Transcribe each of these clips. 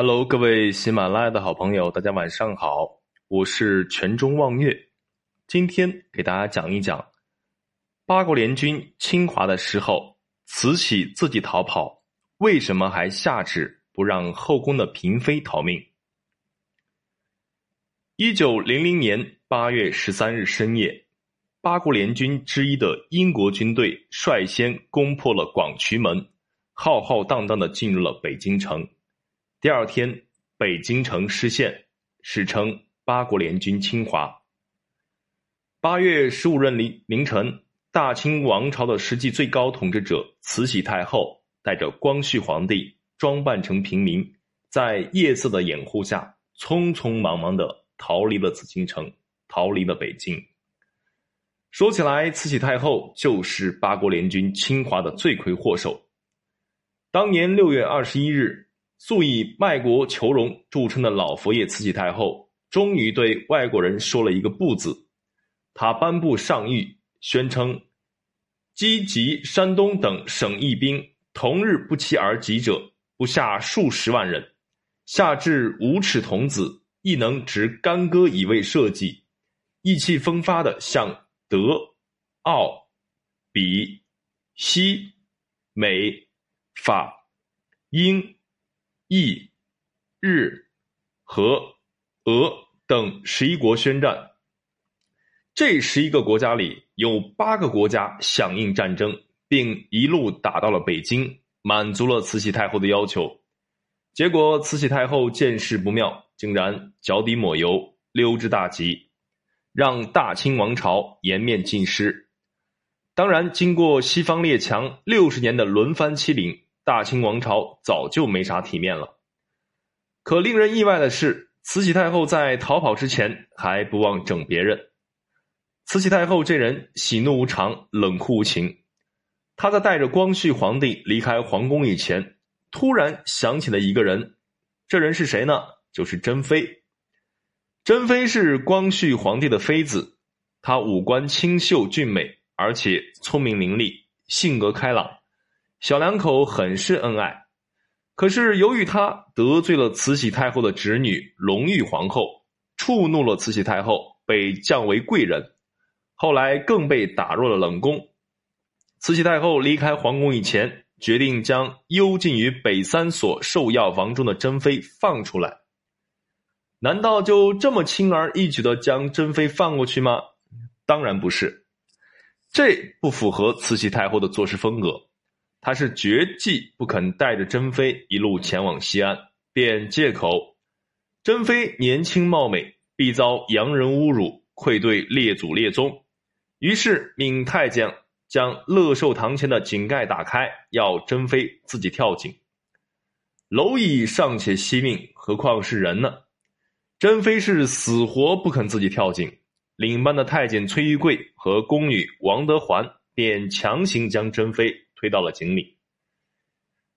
Hello，各位喜马拉雅的好朋友，大家晚上好，我是全中望月。今天给大家讲一讲八国联军侵华的时候，慈禧自己逃跑，为什么还下旨不让后宫的嫔妃逃命？一九零零年八月十三日深夜，八国联军之一的英国军队率先攻破了广渠门，浩浩荡荡的进入了北京城。第二天，北京城失陷，史称八国联军侵华。八月十五日凌凌晨，大清王朝的实际最高统治者慈禧太后带着光绪皇帝，装扮成平民，在夜色的掩护下，匆匆忙忙的逃离了紫禁城，逃离了北京。说起来，慈禧太后就是八国联军侵华的罪魁祸首。当年六月二十一日。素以卖国求荣著称的老佛爷慈禧太后，终于对外国人说了一个“不”字。他颁布上谕，宣称：积极山东等省义兵，同日不期而及者，不下数十万人。下至无耻童子，亦能执干戈以为社稷，意气风发的向德、奥、比、西、美、法、英。意、日、和、俄等十一国宣战。这十一个国家里有八个国家响应战争，并一路打到了北京，满足了慈禧太后的要求。结果，慈禧太后见势不妙，竟然脚底抹油，溜之大吉，让大清王朝颜面尽失。当然，经过西方列强六十年的轮番欺凌。大清王朝早就没啥体面了。可令人意外的是，慈禧太后在逃跑之前还不忘整别人。慈禧太后这人喜怒无常，冷酷无情。她在带着光绪皇帝离开皇宫以前，突然想起了一个人。这人是谁呢？就是珍妃。珍妃是光绪皇帝的妃子，她五官清秀俊美，而且聪明伶俐，性格开朗。小两口很是恩爱，可是由于他得罪了慈禧太后的侄女隆裕皇后，触怒了慈禧太后，被降为贵人，后来更被打入了冷宫。慈禧太后离开皇宫以前，决定将幽禁于北三所寿药房中的珍妃放出来。难道就这么轻而易举的将珍妃放过去吗？当然不是，这不符合慈禧太后的做事风格。他是绝技不肯带着珍妃一路前往西安，便借口珍妃年轻貌美，必遭洋人侮辱，愧对列祖列宗，于是命太监将乐寿堂前的井盖打开，要珍妃自己跳井。蝼蚁尚且惜命，何况是人呢？珍妃是死活不肯自己跳井，领班的太监崔玉贵和宫女王德环便强行将珍妃。推到了井里。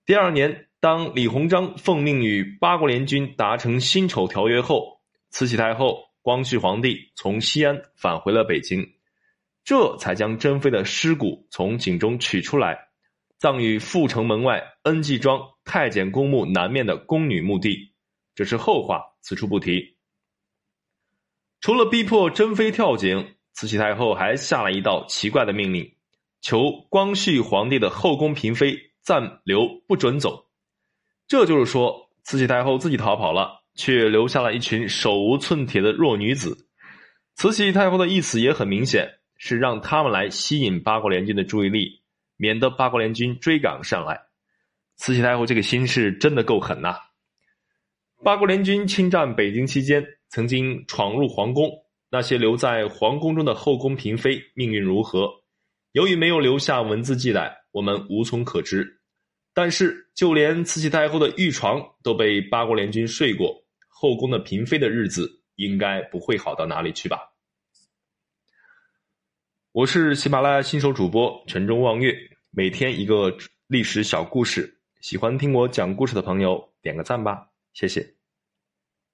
第二年，当李鸿章奉命与八国联军达成辛丑条约后，慈禧太后、光绪皇帝从西安返回了北京，这才将珍妃的尸骨从井中取出来，葬于阜成门外恩济庄太监公墓南面的宫女墓地。这是后话，此处不提。除了逼迫珍妃跳井，慈禧太后还下了一道奇怪的命令。求光绪皇帝的后宫嫔妃暂留，不准走。这就是说，慈禧太后自己逃跑了，却留下了一群手无寸铁的弱女子。慈禧太后的意思也很明显，是让他们来吸引八国联军的注意力，免得八国联军追赶上来。慈禧太后这个心是真的够狠呐！八国联军侵占北京期间，曾经闯入皇宫，那些留在皇宫中的后宫嫔妃命运如何？由于没有留下文字记载，我们无从可知。但是，就连慈禧太后的御床都被八国联军睡过，后宫的嫔妃的日子应该不会好到哪里去吧？我是喜马拉雅新手主播陈中望月，每天一个历史小故事，喜欢听我讲故事的朋友点个赞吧，谢谢。